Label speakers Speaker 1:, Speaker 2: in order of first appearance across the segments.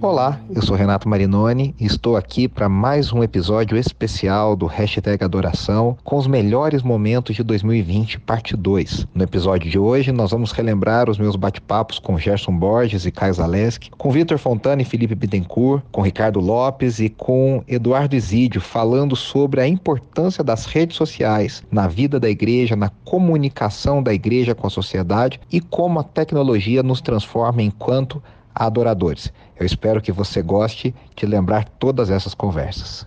Speaker 1: Olá, eu sou Renato Marinoni e estou aqui para mais um episódio especial do Hashtag Adoração com os melhores momentos de 2020, parte 2. No episódio de hoje, nós vamos relembrar os meus bate-papos com Gerson Borges e Caio Zaleski, com Vitor Fontana e Felipe Bittencourt, com Ricardo Lopes e com Eduardo Isídio, falando sobre a importância das redes sociais na vida da igreja, na comunicação da igreja com a sociedade e como a tecnologia nos transforma enquanto adoradores. Eu espero que você goste de lembrar todas essas conversas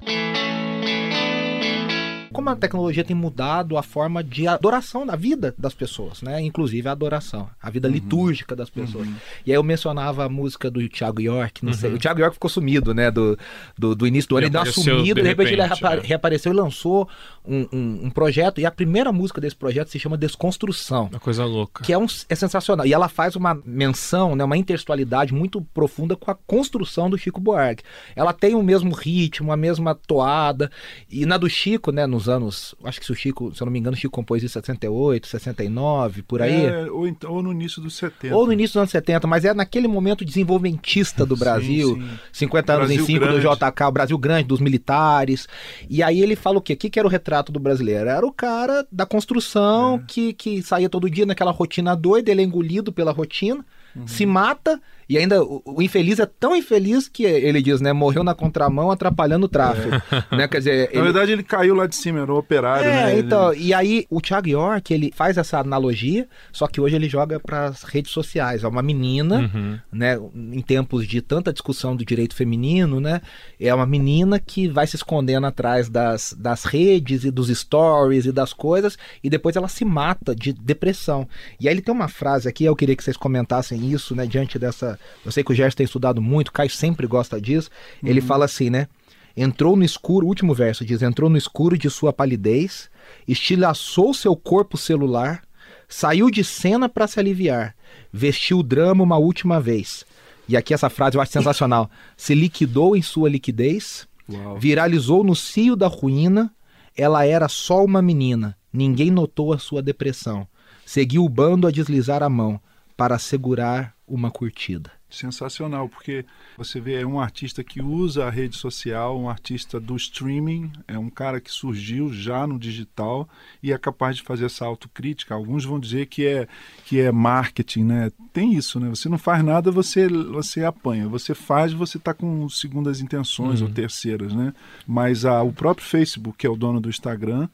Speaker 2: como a tecnologia tem mudado a forma de adoração na vida das pessoas, né? Inclusive a adoração, a vida uhum. litúrgica das pessoas. Uhum. E aí eu mencionava a música do Thiago York, não uhum. sei. O Thiago York ficou sumido, né? Do, do, do início do ano, ele deu uma sumida, de, de repente, ele reapa é. reapareceu e lançou um, um, um, projeto. E a primeira música desse projeto se chama Desconstrução.
Speaker 3: Uma coisa louca.
Speaker 2: Que é, um, é sensacional. E ela faz uma menção, né? Uma intertextualidade muito profunda com a construção do Chico Buarque. Ela tem o mesmo ritmo, a mesma toada. E na do Chico, né? Nos anos. Acho que se o Chico, se eu não me engano, o Chico compôs em 68, 69, por aí.
Speaker 4: É, ou, então, ou no início dos 70.
Speaker 2: Ou no início dos anos 70, mas é naquele momento desenvolvimentista do Brasil. Sim, sim. 50 anos Brasil em 5 do JK, o Brasil grande, dos militares. E aí ele fala o quê? O que era o retrato do brasileiro? Era o cara da construção é. que, que saía todo dia naquela rotina doida, ele é engolido pela rotina, uhum. se mata e ainda o, o, infeliz é tão infeliz que ele diz, né? Morreu na contramão atrapalhando o tráfego. É. Né? Quer dizer,
Speaker 4: ele... Na verdade, ele caiu lá de cima, era o operário,
Speaker 2: é,
Speaker 4: né?
Speaker 2: Então, ele... e aí o Thiago York, ele faz essa analogia, só que hoje ele joga para as redes sociais. É uma menina, uhum. né? Em tempos de tanta discussão do direito feminino, né? É uma menina que vai se escondendo atrás das, das redes e dos stories e das coisas, e depois ela se mata de depressão. E aí ele tem uma frase aqui, eu queria que vocês comentassem isso, né? Diante dessa eu sei que o Gerson tem estudado muito, o Caio sempre gosta disso. Uhum. Ele fala assim, né? Entrou no escuro, último verso diz: entrou no escuro de sua palidez, estilhaçou seu corpo celular, saiu de cena para se aliviar, vestiu o drama uma última vez. E aqui essa frase eu acho sensacional. Se liquidou em sua liquidez, Uau. viralizou no cio da ruína, ela era só uma menina, ninguém notou a sua depressão. Seguiu o bando a deslizar a mão para assegurar uma curtida
Speaker 4: sensacional, porque você vê é um artista que usa a rede social, um artista do streaming, é um cara que surgiu já no digital e é capaz de fazer essa autocrítica. Alguns vão dizer que é que é marketing, né? Tem isso, né? Você não faz nada, você você apanha. Você faz, você está com segundas intenções uhum. ou terceiras, né? Mas a, o próprio Facebook, que é o dono do Instagram,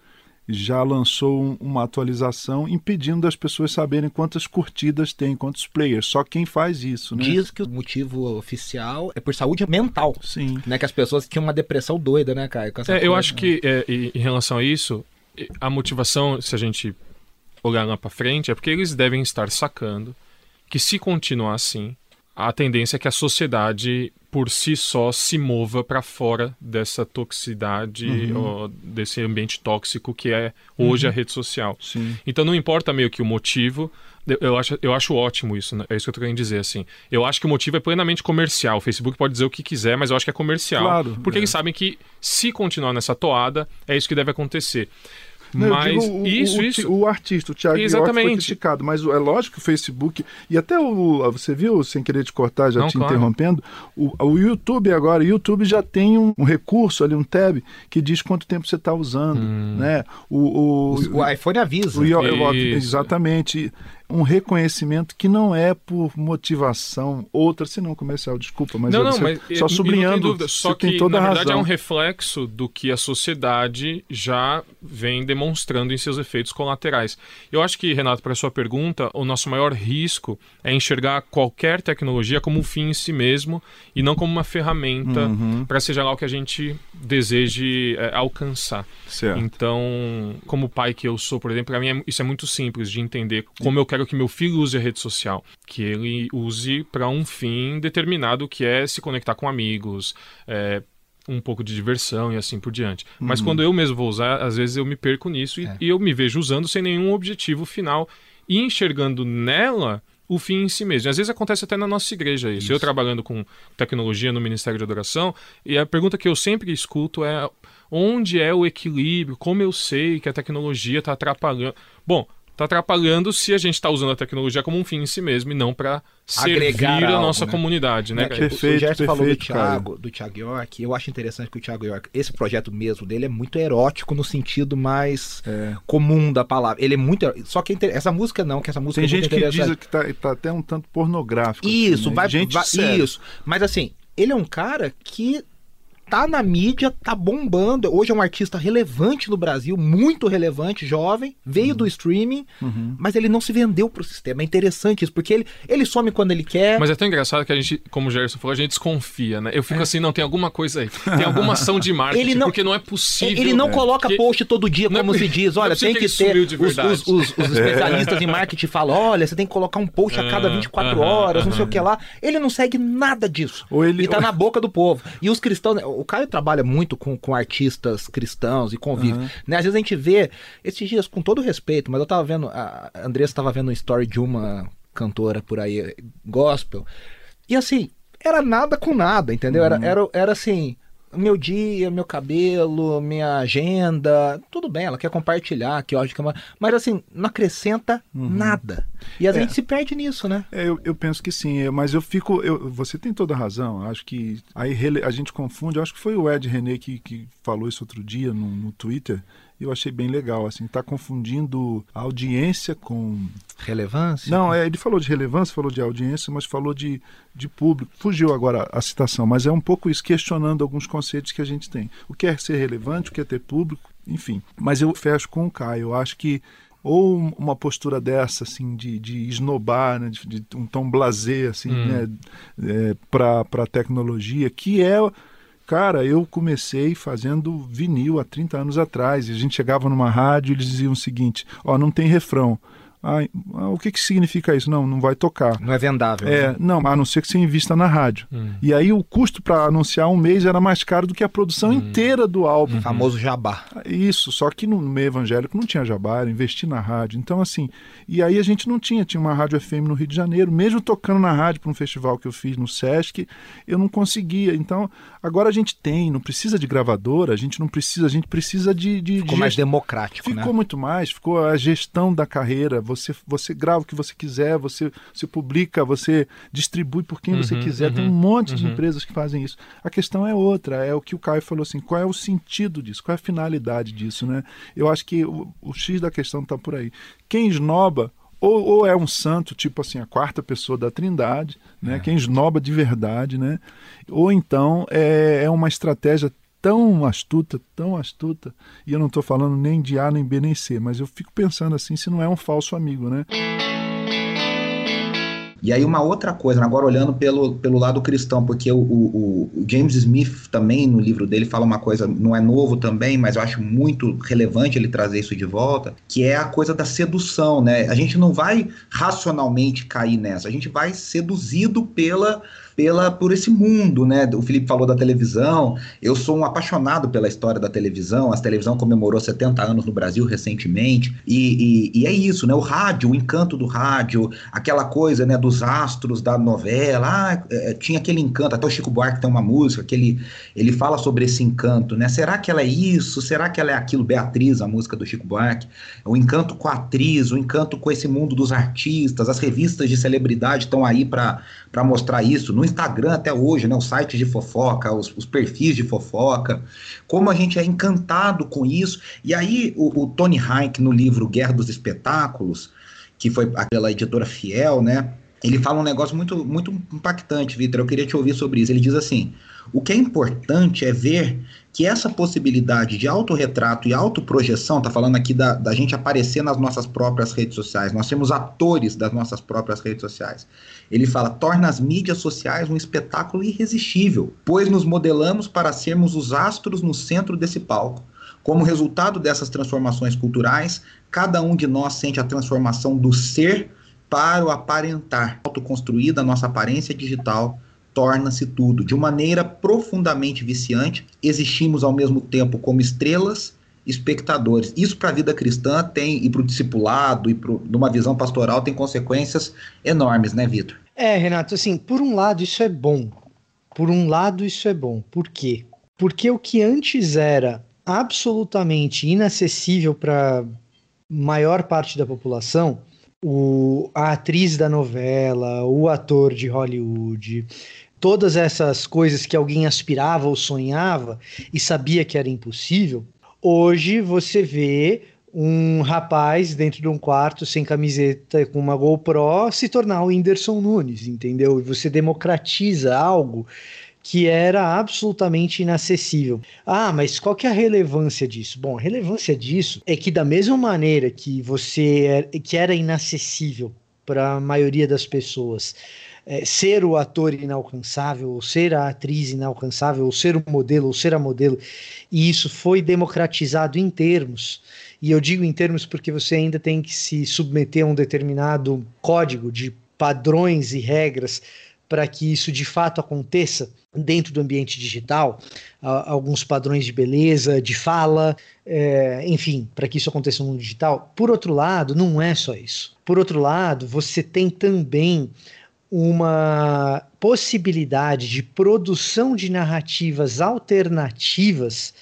Speaker 4: já lançou uma atualização impedindo das pessoas saberem quantas curtidas tem, quantos players. Só quem faz isso, né?
Speaker 2: Diz que o motivo oficial é por saúde mental.
Speaker 4: Sim.
Speaker 2: Né? Que as pessoas tinham uma depressão doida, né, Caio?
Speaker 3: É, eu acho né? que é, em relação a isso, a motivação, se a gente olhar lá para frente, é porque eles devem estar sacando que se continuar assim, a tendência é que a sociedade por si só se mova para fora dessa toxicidade, uhum. desse ambiente tóxico que é hoje uhum. a rede social.
Speaker 4: Sim.
Speaker 3: Então não importa meio que o motivo, eu acho, eu acho ótimo isso, né? é isso que eu tô querendo dizer, assim. Eu acho que o motivo é plenamente comercial. O Facebook pode dizer o que quiser, mas eu acho que é comercial.
Speaker 4: Claro.
Speaker 3: Porque
Speaker 4: é.
Speaker 3: eles sabem que se continuar nessa toada, é isso que deve acontecer. Não, mas
Speaker 4: o,
Speaker 3: isso,
Speaker 4: o,
Speaker 3: isso.
Speaker 4: O artista, o Thiago Exatamente. York foi criticado, mas é lógico que o Facebook e até o você viu, sem querer te cortar, já Não, te claro. interrompendo, o, o YouTube agora, o YouTube já tem um, um, recurso ali, um tab que diz quanto tempo você está usando, hum. né? O,
Speaker 2: o, o, iPhone avisa.
Speaker 4: O, exatamente um reconhecimento que não é por motivação outra, senão comercial, desculpa, mas,
Speaker 3: não, não, mas
Speaker 4: só sublinhando, dúvida,
Speaker 3: só que na verdade razão. é um reflexo do que a sociedade já vem demonstrando em seus efeitos colaterais. Eu acho que, Renato, para a sua pergunta, o nosso maior risco é enxergar qualquer tecnologia como um fim em si mesmo e não como uma ferramenta uhum. para seja lá o que a gente deseje é, alcançar.
Speaker 4: Certo.
Speaker 3: Então, como pai que eu sou, por exemplo, para mim é, isso é muito simples de entender como eu quero que meu filho use a rede social, que ele use para um fim determinado, que é se conectar com amigos, é, um pouco de diversão e assim por diante. Mas uhum. quando eu mesmo vou usar, às vezes eu me perco nisso e, é. e eu me vejo usando sem nenhum objetivo final e enxergando nela o fim em si mesmo. Às vezes acontece até na nossa igreja isso. isso. Eu trabalhando com tecnologia no Ministério de Adoração, e a pergunta que eu sempre escuto é onde é o equilíbrio? Como eu sei que a tecnologia está atrapalhando? Bom, está atrapalhando se a gente está usando a tecnologia como um fim em si mesmo e não para servir a nossa né? comunidade, né? É,
Speaker 2: perfeito, o Gerson falou do Thiago, do Thiago York, eu acho interessante que o Thiago York, esse projeto mesmo dele é muito erótico no sentido mais é. comum da palavra. Ele é muito, só que essa música não, que essa música
Speaker 4: Tem
Speaker 2: é
Speaker 4: gente que diz que tá, tá, até um tanto pornográfico.
Speaker 2: Isso, assim, né? vai, gente vai isso. Mas assim, ele é um cara que tá na mídia, tá bombando. Hoje é um artista relevante no Brasil, muito relevante, jovem, veio uhum. do streaming, uhum. mas ele não se vendeu pro sistema. É interessante isso, porque ele, ele some quando ele quer.
Speaker 3: Mas é tão engraçado que a gente, como o Gerson falou, a gente desconfia, né? Eu fico é. assim, não, tem alguma coisa aí. Tem alguma ação de marketing, ele não, porque não é possível.
Speaker 2: Ele não é. coloca post todo dia, é como é, se diz. Olha, tem que, que ter. Os, os, os, os, especialistas em marketing falam: olha, você tem que colocar um post a cada 24 horas, não sei o que lá. Ele não segue nada disso. Ou ele, e tá ou... na boca do povo. E os cristãos, né, o Caio trabalha muito com, com artistas cristãos e convive. Uhum. Né? Às vezes a gente vê, esses dias, com todo respeito, mas eu tava vendo, a Andressa estava vendo uma story de uma cantora por aí, gospel, e assim, era nada com nada, entendeu? Uhum. Era, era, era assim, meu dia, meu cabelo, minha agenda, tudo bem, ela quer compartilhar, que é mas assim, não acrescenta uhum. nada. E a é. gente se perde nisso, né?
Speaker 4: É, eu, eu penso que sim, mas eu fico, eu, você tem toda a razão, acho que aí a gente confunde, acho que foi o Ed René que, que falou isso outro dia no, no Twitter, eu achei bem legal, assim, está confundindo audiência com...
Speaker 2: Relevância?
Speaker 4: Não, é, ele falou de relevância, falou de audiência, mas falou de, de público. Fugiu agora a citação, mas é um pouco isso, questionando alguns conceitos que a gente tem. O que é ser relevante, o que é ter público, enfim. Mas eu fecho com o Caio, eu acho que ou uma postura dessa assim de, de esnobar né, de, de um tom blazer assim hum. né, é, para a tecnologia que é Cara, eu comecei fazendo vinil há 30 anos atrás. E a gente chegava numa rádio e eles diziam o seguinte: ó, não tem refrão. Ah, o que, que significa isso? Não, não vai tocar.
Speaker 2: Não é vendável.
Speaker 4: É,
Speaker 2: né?
Speaker 4: não, a não ser que você invista na rádio. Hum. E aí o custo para anunciar um mês era mais caro do que a produção hum. inteira do álbum. O
Speaker 2: uhum. famoso jabá.
Speaker 4: Isso, só que no meio evangélico não tinha jabá, era investir na rádio. Então, assim, e aí a gente não tinha, tinha uma rádio FM no Rio de Janeiro, mesmo tocando na rádio para um festival que eu fiz no Sesc, eu não conseguia. Então, agora a gente tem, não precisa de gravadora, a gente não precisa, a gente precisa de. de
Speaker 2: ficou de mais democrático.
Speaker 4: Ficou
Speaker 2: né?
Speaker 4: muito mais, ficou a gestão da carreira você, você grava o que você quiser, você, você publica, você distribui por quem uhum, você quiser. Uhum, Tem um monte uhum. de empresas que fazem isso. A questão é outra, é o que o Caio falou assim: qual é o sentido disso? Qual é a finalidade disso? Né? Eu acho que o, o X da questão está por aí. Quem esnoba ou, ou, é um santo, tipo assim, a quarta pessoa da trindade, né? É. Quem esnoba de verdade, né? Ou então é, é uma estratégia tão astuta, tão astuta, e eu não estou falando nem de A, nem B, nem C, mas eu fico pensando assim, se não é um falso amigo, né?
Speaker 1: E aí uma outra coisa, agora olhando pelo, pelo lado cristão, porque o, o, o, James Smith também no livro dele fala uma coisa, não é novo também, mas eu acho muito relevante ele trazer isso de volta, que é a coisa da sedução, né? A gente não vai racionalmente cair nessa, a gente vai seduzido pela pela por esse mundo, né? O Felipe falou da televisão. Eu sou um apaixonado pela história da televisão. A televisão comemorou 70 anos no Brasil recentemente. E, e, e, é isso, né? O rádio, o encanto do rádio, aquela coisa, né? Dos astros da novela. Ah, é, tinha aquele encanto. Até o Chico Buarque tem uma música que ele, ele fala sobre esse encanto, né? Será que ela é isso? Será que ela é aquilo? Beatriz, a música do Chico Buarque. O encanto com a atriz, o encanto com esse mundo dos artistas. As revistas de celebridade estão aí para mostrar isso. No Instagram até hoje, né, os sites de fofoca, os, os, perfis de fofoca, como a gente é encantado com isso. E aí o, o Tony Hayek, no livro Guerra dos Espetáculos, que foi aquela editora fiel, né, ele fala um negócio muito, muito impactante, Vitor. Eu queria te ouvir sobre isso. Ele diz assim: o que é importante é ver que essa possibilidade de autorretrato e autoprojeção, tá falando aqui da, da gente aparecer nas nossas próprias redes sociais, nós temos atores das nossas próprias redes sociais. Ele fala, torna as mídias sociais um espetáculo irresistível, pois nos modelamos para sermos os astros no centro desse palco. Como resultado dessas transformações culturais, cada um de nós sente a transformação do ser para o aparentar. Autoconstruída a nossa aparência digital torna-se tudo. De maneira profundamente viciante, existimos ao mesmo tempo como estrelas espectadores. Isso para a vida cristã tem, e para o discipulado, e para numa visão pastoral, tem consequências enormes, né, Vitor?
Speaker 5: É, Renato, assim, por um lado isso é bom. Por um lado isso é bom. Por quê? Porque o que antes era absolutamente inacessível para maior parte da população, o, a atriz da novela, o ator de Hollywood, todas essas coisas que alguém aspirava ou sonhava e sabia que era impossível, hoje você vê um rapaz dentro de um quarto sem camiseta com uma GoPro se tornar o Whindersson Nunes, entendeu? E você democratiza algo que era absolutamente inacessível. Ah, mas qual que é a relevância disso? Bom, a relevância disso é que da mesma maneira que você é, que era inacessível para a maioria das pessoas, é, ser o ator inalcançável, ou ser a atriz inalcançável, ou ser o modelo, ou ser a modelo, e isso foi democratizado em termos. E eu digo em termos porque você ainda tem que se submeter a um determinado código de padrões e regras para que isso de fato aconteça dentro do ambiente digital, alguns padrões de beleza, de fala, é, enfim, para que isso aconteça no digital. Por outro lado, não é só isso. Por outro lado, você tem também uma possibilidade de produção de narrativas alternativas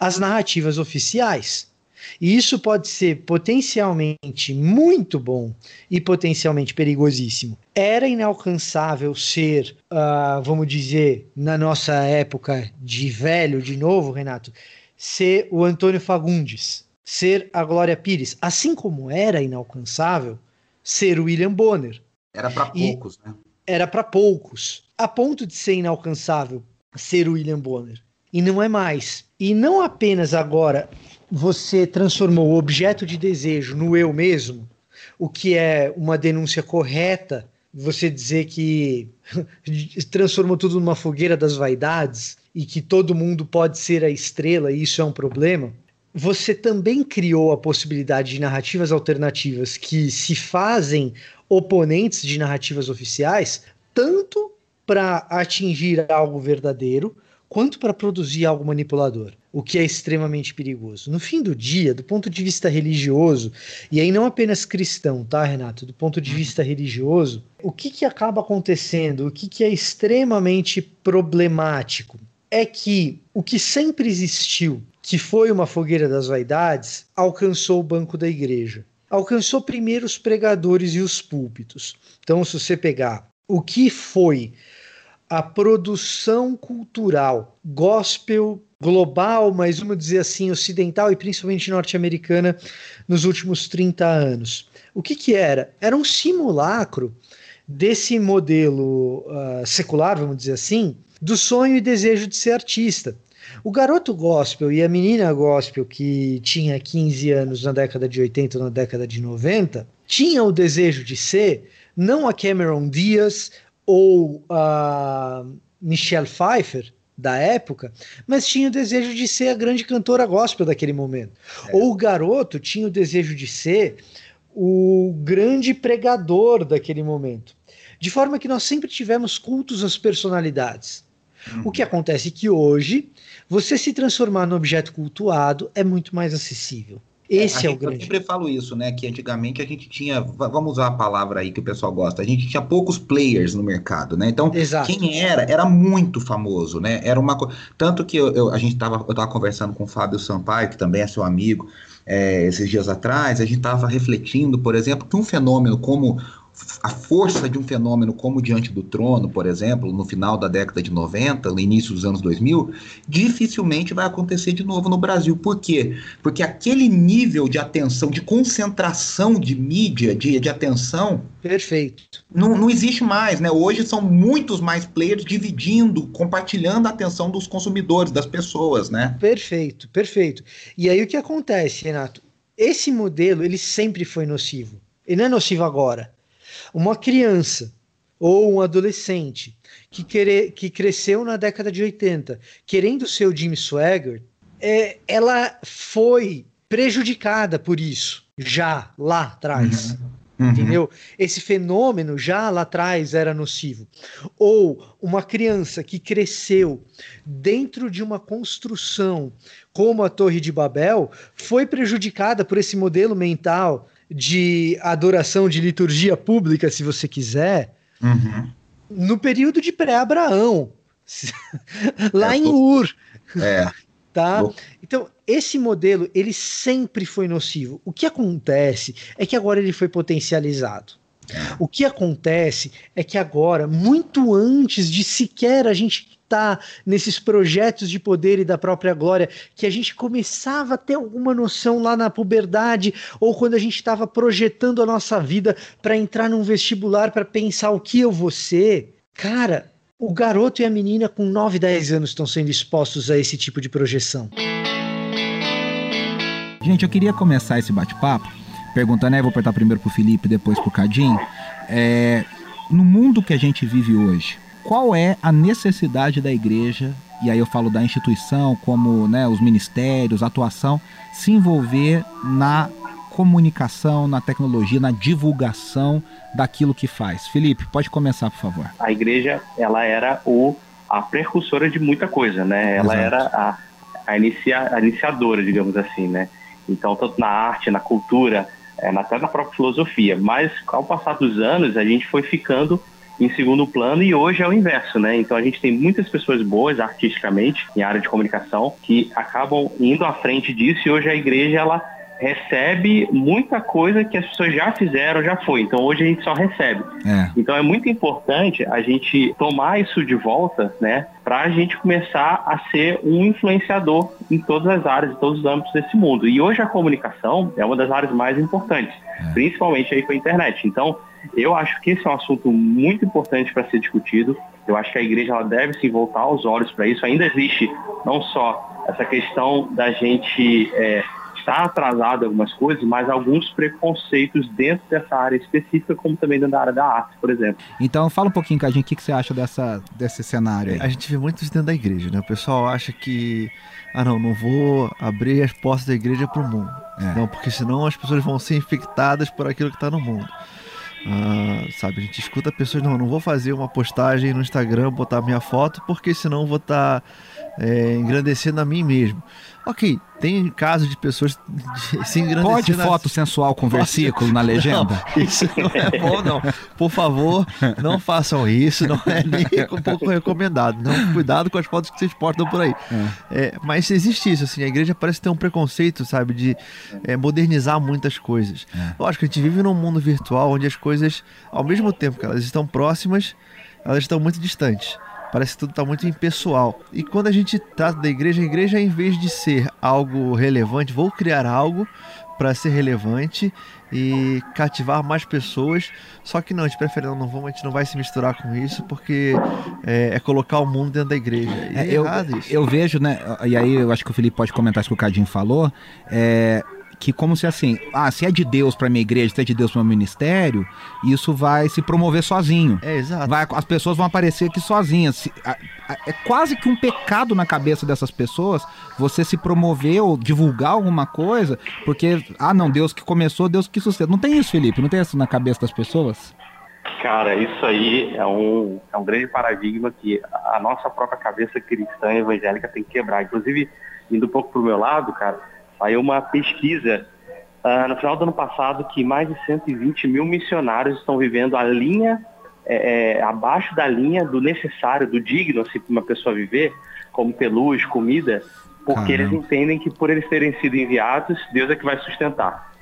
Speaker 5: às narrativas oficiais. E isso pode ser potencialmente muito bom e potencialmente perigosíssimo. Era inalcançável ser, uh, vamos dizer, na nossa época de velho, de novo, Renato, ser o Antônio Fagundes, ser a Glória Pires, assim como era inalcançável ser o William Bonner.
Speaker 1: Era para poucos, né?
Speaker 5: Era para poucos, a ponto de ser inalcançável ser o William Bonner. E não é mais. E não apenas agora você transformou o objeto de desejo no eu mesmo, o que é uma denúncia correta, você dizer que transformou tudo numa fogueira das vaidades e que todo mundo pode ser a estrela e isso é um problema, você também criou a possibilidade de narrativas alternativas que se fazem oponentes de narrativas oficiais, tanto para atingir algo verdadeiro, quanto para produzir algo manipulador, o que é extremamente perigoso. No fim do dia, do ponto de vista religioso, e aí não apenas cristão, tá, Renato? Do ponto de uhum. vista religioso, o que, que acaba acontecendo, o que, que é extremamente problemático, é que o que sempre existiu, que foi uma fogueira das vaidades, alcançou o banco da igreja. Alcançou primeiro os pregadores e os púlpitos. Então, se você pegar o que foi a produção cultural gospel global, mas vamos dizer assim, ocidental e principalmente norte-americana nos últimos 30 anos. O que, que era? Era um simulacro desse modelo uh, secular, vamos dizer assim, do sonho e desejo de ser artista. O garoto gospel e a menina gospel que tinha 15 anos na década de 80 ou na década de 90 tinha o desejo de ser não a Cameron Diaz ou a Michelle Pfeiffer da época, mas tinha o desejo de ser a grande cantora gospel daquele momento. É. Ou o garoto tinha o desejo de ser o grande pregador daquele momento. De forma que nós sempre tivemos cultos às personalidades. Uhum. O que acontece é que hoje, você se transformar no objeto cultuado é muito mais acessível. É, Esse é, é o grande.
Speaker 1: Eu sempre falo isso, né? Que antigamente a gente tinha, vamos usar a palavra aí que o pessoal gosta, a gente tinha poucos players no mercado, né? Então, Exato. quem era, era muito famoso, né? Era uma Tanto que eu, eu, a gente tava, eu tava conversando com o Fábio Sampaio, que também é seu amigo, é, esses dias atrás, a gente estava refletindo, por exemplo, que um fenômeno como a força de um fenômeno como Diante do Trono, por exemplo, no final da década de 90, no início dos anos 2000, dificilmente vai acontecer de novo no Brasil. Por quê? Porque aquele nível de atenção, de concentração de mídia, de, de atenção.
Speaker 5: Perfeito.
Speaker 1: Não, não existe mais, né? Hoje são muitos mais players dividindo, compartilhando a atenção dos consumidores, das pessoas, né?
Speaker 5: Perfeito, perfeito. E aí o que acontece, Renato? Esse modelo, ele sempre foi nocivo. Ele não é nocivo agora uma criança ou um adolescente que, querer, que cresceu na década de 80 querendo ser o Jimmy Swagger, é, ela foi prejudicada por isso, já lá atrás. Uhum. Uhum. Entendeu? Esse fenômeno já lá atrás era nocivo. Ou uma criança que cresceu dentro de uma construção como a Torre de Babel foi prejudicada por esse modelo mental de adoração de liturgia pública, se você quiser, uhum. no período de pré-Abraão, lá é, em Ur. É. Tá? Então, esse modelo, ele sempre foi nocivo. O que acontece é que agora ele foi potencializado. É. O que acontece é que agora, muito antes de sequer a gente nesses projetos de poder e da própria glória, que a gente começava a ter alguma noção lá na puberdade, ou quando a gente estava projetando a nossa vida para entrar num vestibular para pensar o que eu vou ser, cara, o garoto e a menina com 9, 10 anos estão sendo expostos a esse tipo de projeção.
Speaker 2: Gente, eu queria começar esse bate-papo perguntando, né? Vou apertar primeiro pro Felipe, depois pro Cadim. É, no mundo que a gente vive hoje, qual é a necessidade da igreja, e aí eu falo da instituição, como né, os ministérios, a atuação, se envolver na comunicação, na tecnologia, na divulgação daquilo que faz. Felipe, pode começar, por favor.
Speaker 6: A igreja, ela era o, a precursora de muita coisa, né? Ela Exato. era a, a, inicia, a iniciadora, digamos assim, né? Então, tanto na arte, na cultura, é, até na própria filosofia. Mas, ao passar dos anos, a gente foi ficando em segundo plano e hoje é o inverso, né? Então a gente tem muitas pessoas boas artisticamente em área de comunicação que acabam indo à frente disso e hoje a igreja ela recebe muita coisa que as pessoas já fizeram, já foi. Então hoje a gente só recebe. É. Então é muito importante a gente tomar isso de volta, né? Para a gente começar a ser um influenciador em todas as áreas, em todos os âmbitos desse mundo. E hoje a comunicação é uma das áreas mais importantes, é. principalmente aí com a internet. Então eu acho que esse é um assunto muito importante para ser discutido. Eu acho que a igreja ela deve se voltar os olhos para isso. Ainda existe não só essa questão da gente é, está atrasado em algumas coisas, mas alguns preconceitos dentro dessa área específica, como também dentro da área da arte, por exemplo.
Speaker 2: Então, fala um pouquinho com a gente, o que, que você acha dessa, desse cenário aí?
Speaker 7: A gente vê muito isso dentro da igreja, né? O pessoal acha que, ah não, não vou abrir as portas da igreja para o mundo. É. Não, porque senão as pessoas vão ser infectadas por aquilo que está no mundo. Ah, sabe, a gente escuta pessoas, não, não vou fazer uma postagem no Instagram, botar minha foto, porque senão vou estar tá, é, engrandecendo a mim mesmo. Ok, tem casos de pessoas se
Speaker 2: Pode foto sensual com versículo na legenda?
Speaker 7: Não, isso não é bom, não. Por favor, não façam isso, não é nem um pouco recomendado. Não, cuidado com as fotos que vocês portam por aí. É. É, mas existe isso, assim, a igreja parece ter um preconceito, sabe, de é, modernizar muitas coisas. É. Lógico, a gente vive num mundo virtual onde as coisas, ao mesmo tempo que elas estão próximas, elas estão muito distantes. Parece que tudo está muito impessoal. E quando a gente trata da igreja, a igreja, em vez de ser algo relevante, vou criar algo para ser relevante e cativar mais pessoas. Só que não, a gente prefere não, vamos, a gente não vai se misturar com isso, porque é, é colocar o mundo dentro da igreja.
Speaker 2: É, é eu, eu vejo, né? E aí eu acho que o Felipe pode comentar isso que o Cadinho falou. É, que como se assim, ah, se é de Deus para minha igreja, se é de Deus para meu ministério, isso vai se promover sozinho.
Speaker 7: É, exato.
Speaker 2: Vai, as pessoas vão aparecer aqui sozinhas. É quase que um pecado na cabeça dessas pessoas você se promover ou divulgar alguma coisa, porque, ah, não, Deus que começou, Deus que sustenta. Não tem isso, Felipe? Não tem isso na cabeça das pessoas?
Speaker 6: Cara, isso aí é um, é um grande paradigma que a nossa própria cabeça cristã evangélica tem que quebrar. Inclusive, indo um pouco pro meu lado, cara, Saiu uma pesquisa uh, no final do ano passado que mais de 120 mil missionários estão vivendo a linha, é, é, abaixo da linha do necessário, do digno, assim, para uma pessoa viver, como ter luz, comida, porque Caramba. eles entendem que por eles terem sido enviados, Deus é que vai sustentar.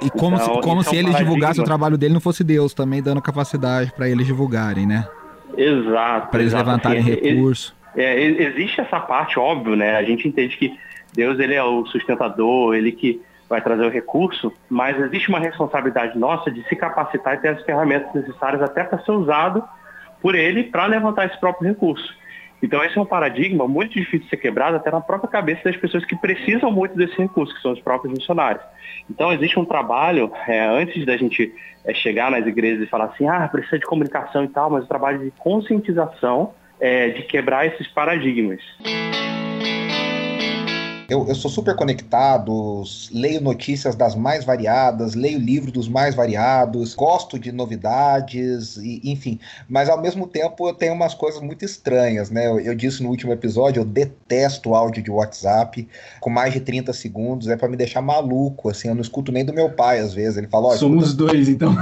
Speaker 2: E como então, se, como se é um eles divulgassem o trabalho dele não fosse Deus também dando capacidade para eles divulgarem, né?
Speaker 6: Exato.
Speaker 2: Para eles
Speaker 6: exato,
Speaker 2: levantarem recursos.
Speaker 6: É, existe essa parte, óbvio, né? A gente entende que Deus ele é o sustentador, ele que vai trazer o recurso, mas existe uma responsabilidade nossa de se capacitar e ter as ferramentas necessárias até para ser usado por ele para levantar esse próprio recurso. Então esse é um paradigma muito difícil de ser quebrado até na própria cabeça das pessoas que precisam muito desse recurso, que são os próprios missionários. Então existe um trabalho, é, antes da gente é, chegar nas igrejas e falar assim, ah, precisa de comunicação e tal, mas o trabalho de conscientização, é, de quebrar esses paradigmas.
Speaker 1: Eu, eu sou super conectado, leio notícias das mais variadas, leio livros dos mais variados, gosto de novidades, e, enfim. Mas ao mesmo tempo eu tenho umas coisas muito estranhas, né? Eu, eu disse no último episódio, eu detesto áudio de WhatsApp com mais de 30 segundos, é para me deixar maluco, assim, eu não escuto nem do meu pai às vezes. Ele fala,
Speaker 8: Somos escuta... dois, então.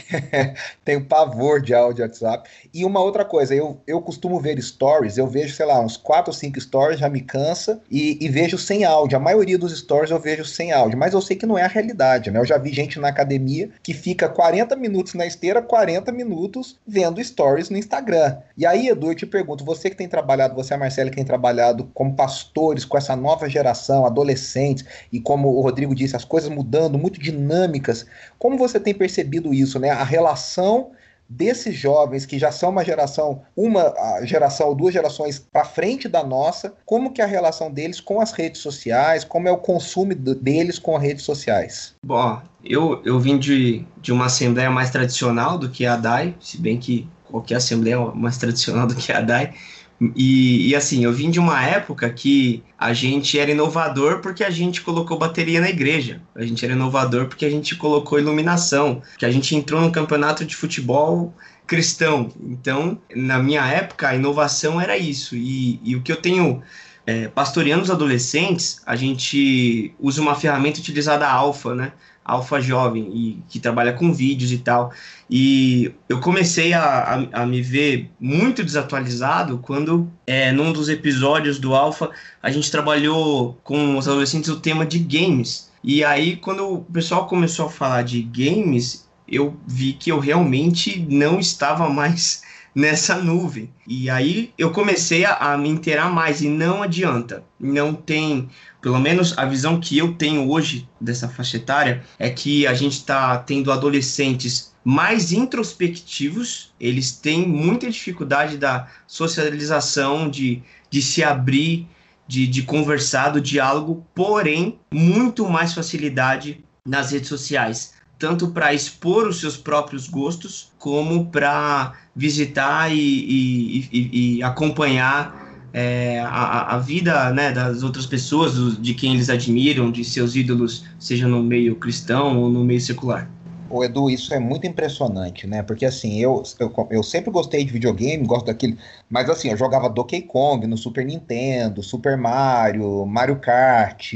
Speaker 1: tenho pavor de áudio de WhatsApp. E uma outra coisa, eu, eu costumo ver stories, eu vejo, sei lá, uns 4 ou 5 stories, já me cansa, e, e vejo sem áudio. A maioria dos stories eu vejo sem áudio, mas eu sei que não é a realidade, né? Eu já vi gente na academia que fica 40 minutos na esteira, 40 minutos vendo stories no Instagram. E aí, Edu, eu te pergunto, você que tem trabalhado, você a Marcela que tem trabalhado como pastores com essa nova geração, adolescentes, e como o Rodrigo disse, as coisas mudando, muito dinâmicas. Como você tem percebido isso, né? A relação desses jovens que já são uma geração, uma geração ou duas gerações para frente da nossa, como que é a relação deles com as redes sociais, como é o consumo deles com as redes sociais?
Speaker 9: Bom, eu, eu vim de, de uma assembleia mais tradicional do que a DAI, se bem que qualquer assembleia é mais tradicional do que a DAI, e, e, assim, eu vim de uma época que a gente era inovador porque a gente colocou bateria na igreja. A gente era inovador porque a gente colocou iluminação. Que a gente entrou no campeonato de futebol cristão. Então, na minha época, a inovação era isso. E, e o que eu tenho é, pastoreando os adolescentes, a gente usa uma ferramenta utilizada alfa, né? Alfa Jovem, e que trabalha com vídeos e tal. E eu comecei a, a, a me ver muito desatualizado quando, é, num dos episódios do Alfa, a gente trabalhou com os adolescentes o tema de games. E aí, quando o pessoal começou a falar de games, eu vi que eu realmente não estava mais nessa nuvem. E aí eu comecei a, a, me inteirar mais e não adianta. Não tem, pelo menos a visão que eu tenho hoje dessa faixa etária é que a gente está tendo adolescentes mais introspectivos, eles têm muita dificuldade da socialização, de, de se abrir, de, de conversar, do diálogo, porém, muito mais facilidade nas redes sociais tanto para expor os seus próprios gostos, como para visitar e, e, e, e acompanhar é, a, a, vida né, das outras pessoas, de quem eles admiram, de seus ídolos, seja no meio cristão ou no meio secular.
Speaker 1: O Edu, isso é muito impressionante, né? Porque assim, eu, eu, eu sempre gostei de videogame, gosto daquele. Mas assim, eu jogava Donkey Kong no Super Nintendo, Super Mario, Mario Kart,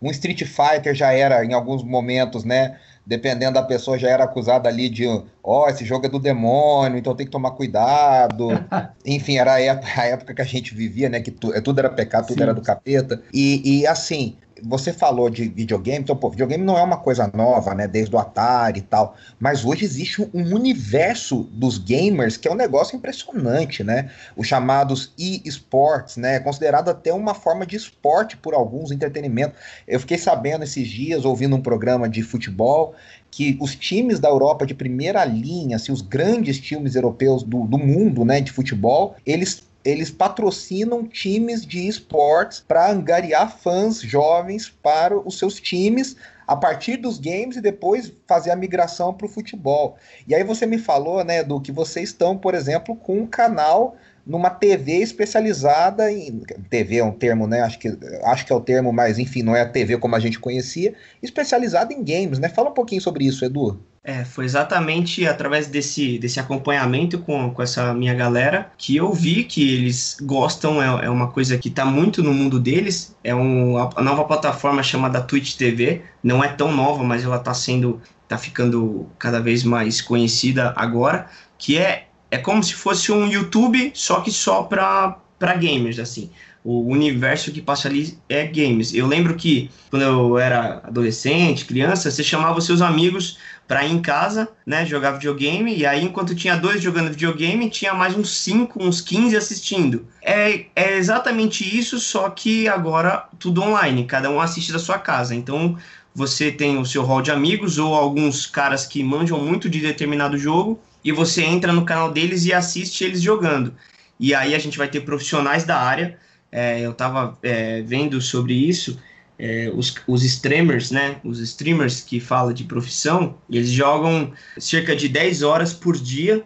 Speaker 1: um Street Fighter já era, em alguns momentos, né? Dependendo da pessoa, já era acusada ali de, ó, oh, esse jogo é do demônio, então tem que tomar cuidado. Enfim, era a época, a época, que a gente vivia, né? Que tu, tudo era pecado, tudo Sim. era do capeta. E, e assim, você falou de videogame, então, pô, videogame não é uma coisa nova, né? Desde o Atari e tal. Mas hoje existe um universo dos gamers que é um negócio impressionante, né? Os chamados e-sports, né? Considerado até uma forma de esporte por alguns, entretenimento. Eu fiquei sabendo esses dias, ouvindo um programa de futebol, que os times da Europa de primeira linha, assim, os grandes times europeus do, do mundo, né, de futebol, eles eles patrocinam times de esportes para angariar fãs jovens para os seus times a partir dos games e depois fazer a migração para o futebol. E aí você me falou, né, do que vocês estão, por exemplo, com um canal numa TV especializada em TV é um termo, né? Acho que acho que é o termo, mas enfim, não é a TV como a gente conhecia, especializada em games, né? Fala um pouquinho sobre isso, Edu.
Speaker 9: É, foi exatamente através desse, desse acompanhamento com, com essa minha galera que eu vi que eles gostam, é, é uma coisa que está muito no mundo deles. É um, a nova plataforma chamada Twitch TV, não é tão nova, mas ela está sendo, está ficando cada vez mais conhecida agora, que é, é como se fosse um YouTube, só que só para gamers, assim o universo que passa ali é games. Eu lembro que quando eu era adolescente, criança, você chamava os seus amigos para ir em casa, né, jogar videogame, e aí enquanto tinha dois jogando videogame, tinha mais uns 5, uns 15 assistindo. É, é exatamente isso, só que agora tudo online, cada um assiste da sua casa. Então você tem o seu hall de amigos ou alguns caras que manjam muito de determinado jogo, e você entra no canal deles e assiste eles jogando. E aí a gente vai ter profissionais da área. É, eu estava é, vendo sobre isso é, os, os streamers, né? Os streamers que falam de profissão, eles jogam cerca de 10 horas por dia,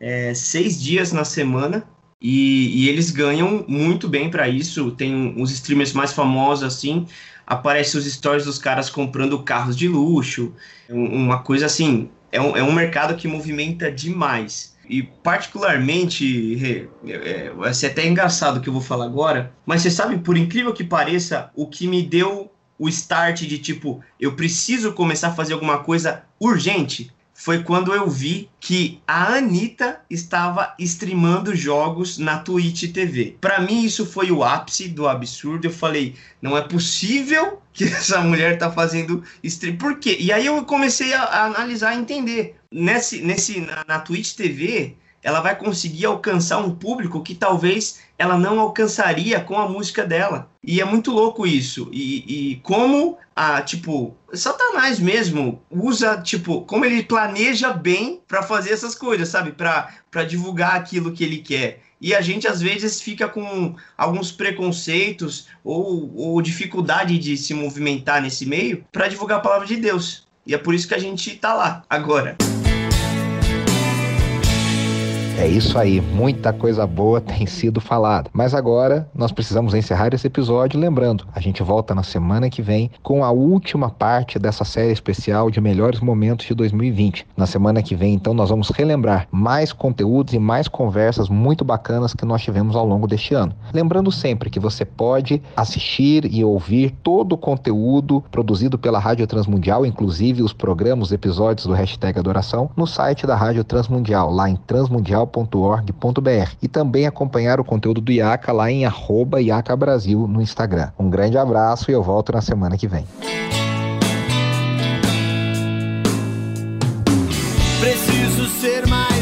Speaker 9: é, 6 dias na semana, E, e eles ganham muito bem para isso. Tem os streamers mais famosos assim, aparecem os stories dos caras comprando carros de luxo, uma coisa assim. É um, é um mercado que movimenta demais. E particularmente, é, vai ser até engraçado o que eu vou falar agora, mas você sabe, por incrível que pareça, o que me deu o start de tipo, eu preciso começar a fazer alguma coisa urgente foi quando eu vi que a Anitta estava streamando jogos na Twitch TV. Para mim, isso foi o ápice do absurdo. Eu falei, não é possível que essa mulher tá fazendo stream. Por quê? E aí eu comecei a, a analisar e entender. Nesse, nesse, na, na Twitch TV, ela vai conseguir alcançar um público que talvez ela não alcançaria com a música dela. E é muito louco isso. E, e como a, tipo, Satanás mesmo usa, tipo, como ele planeja bem para fazer essas coisas, sabe? Para divulgar aquilo que ele quer. E a gente às vezes fica com alguns preconceitos ou, ou dificuldade de se movimentar nesse meio para divulgar a palavra de Deus. E é por isso que a gente tá lá agora.
Speaker 2: É isso aí, muita coisa boa tem sido falada. Mas agora nós precisamos encerrar esse episódio lembrando, a gente volta na semana que vem com a última parte dessa série especial de melhores momentos de 2020. Na semana que vem, então, nós vamos relembrar mais conteúdos e mais conversas muito bacanas que nós tivemos ao longo deste ano. Lembrando sempre que você pode assistir e ouvir todo o conteúdo produzido pela Rádio Transmundial, inclusive os programas, os episódios do hashtag Adoração, no site da Rádio Transmundial, lá em transmundial diaca.org.br e também acompanhar o conteúdo do IACA lá em arroba IACA Brasil no Instagram. Um grande abraço e eu volto na semana que vem.
Speaker 10: Preciso ser mais